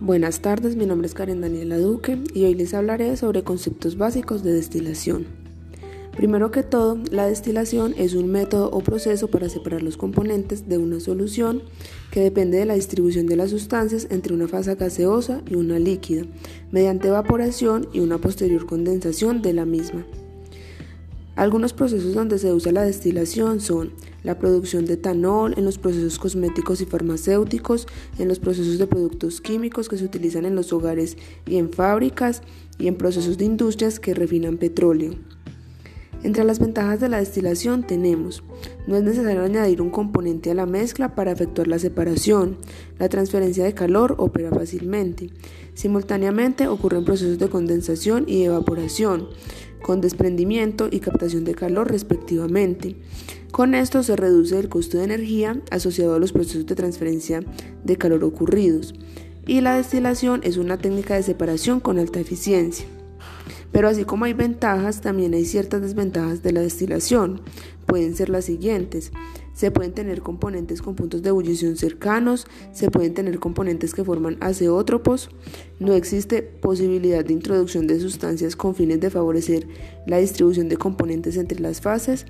Buenas tardes, mi nombre es Karen Daniela Duque y hoy les hablaré sobre conceptos básicos de destilación. Primero que todo, la destilación es un método o proceso para separar los componentes de una solución que depende de la distribución de las sustancias entre una fase gaseosa y una líquida, mediante evaporación y una posterior condensación de la misma. Algunos procesos donde se usa la destilación son la producción de etanol en los procesos cosméticos y farmacéuticos, en los procesos de productos químicos que se utilizan en los hogares y en fábricas, y en procesos de industrias que refinan petróleo. Entre las ventajas de la destilación tenemos, no es necesario añadir un componente a la mezcla para efectuar la separación, la transferencia de calor opera fácilmente, simultáneamente ocurren procesos de condensación y evaporación, con desprendimiento y captación de calor respectivamente. Con esto se reduce el costo de energía asociado a los procesos de transferencia de calor ocurridos. Y la destilación es una técnica de separación con alta eficiencia. Pero así como hay ventajas, también hay ciertas desventajas de la destilación. Pueden ser las siguientes. Se pueden tener componentes con puntos de ebullición cercanos, se pueden tener componentes que forman azeótropos, no existe posibilidad de introducción de sustancias con fines de favorecer la distribución de componentes entre las fases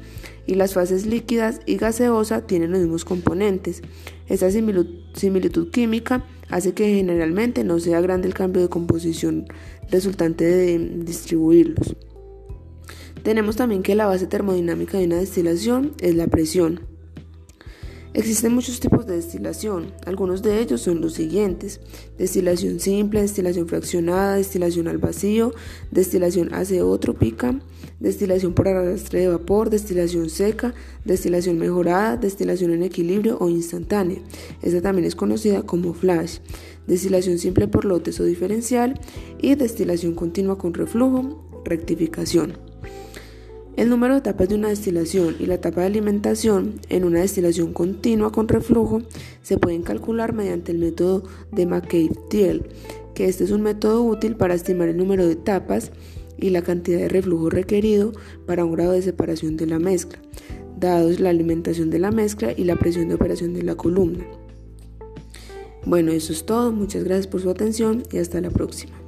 y las fases líquidas y gaseosa tienen los mismos componentes. Esta similitud química hace que generalmente no sea grande el cambio de composición resultante de distribuirlos. Tenemos también que la base termodinámica de una destilación es la presión. Existen muchos tipos de destilación, algunos de ellos son los siguientes, destilación simple, destilación fraccionada, destilación al vacío, destilación azeotrópica, destilación por arrastre de vapor, destilación seca, destilación mejorada, destilación en equilibrio o instantánea. Esta también es conocida como flash, destilación simple por lotes o diferencial y destilación continua con reflujo, rectificación. El número de etapas de una destilación y la etapa de alimentación en una destilación continua con reflujo se pueden calcular mediante el método de McCabe-Thiel, que este es un método útil para estimar el número de etapas y la cantidad de reflujo requerido para un grado de separación de la mezcla, dados la alimentación de la mezcla y la presión de operación de la columna. Bueno, eso es todo, muchas gracias por su atención y hasta la próxima.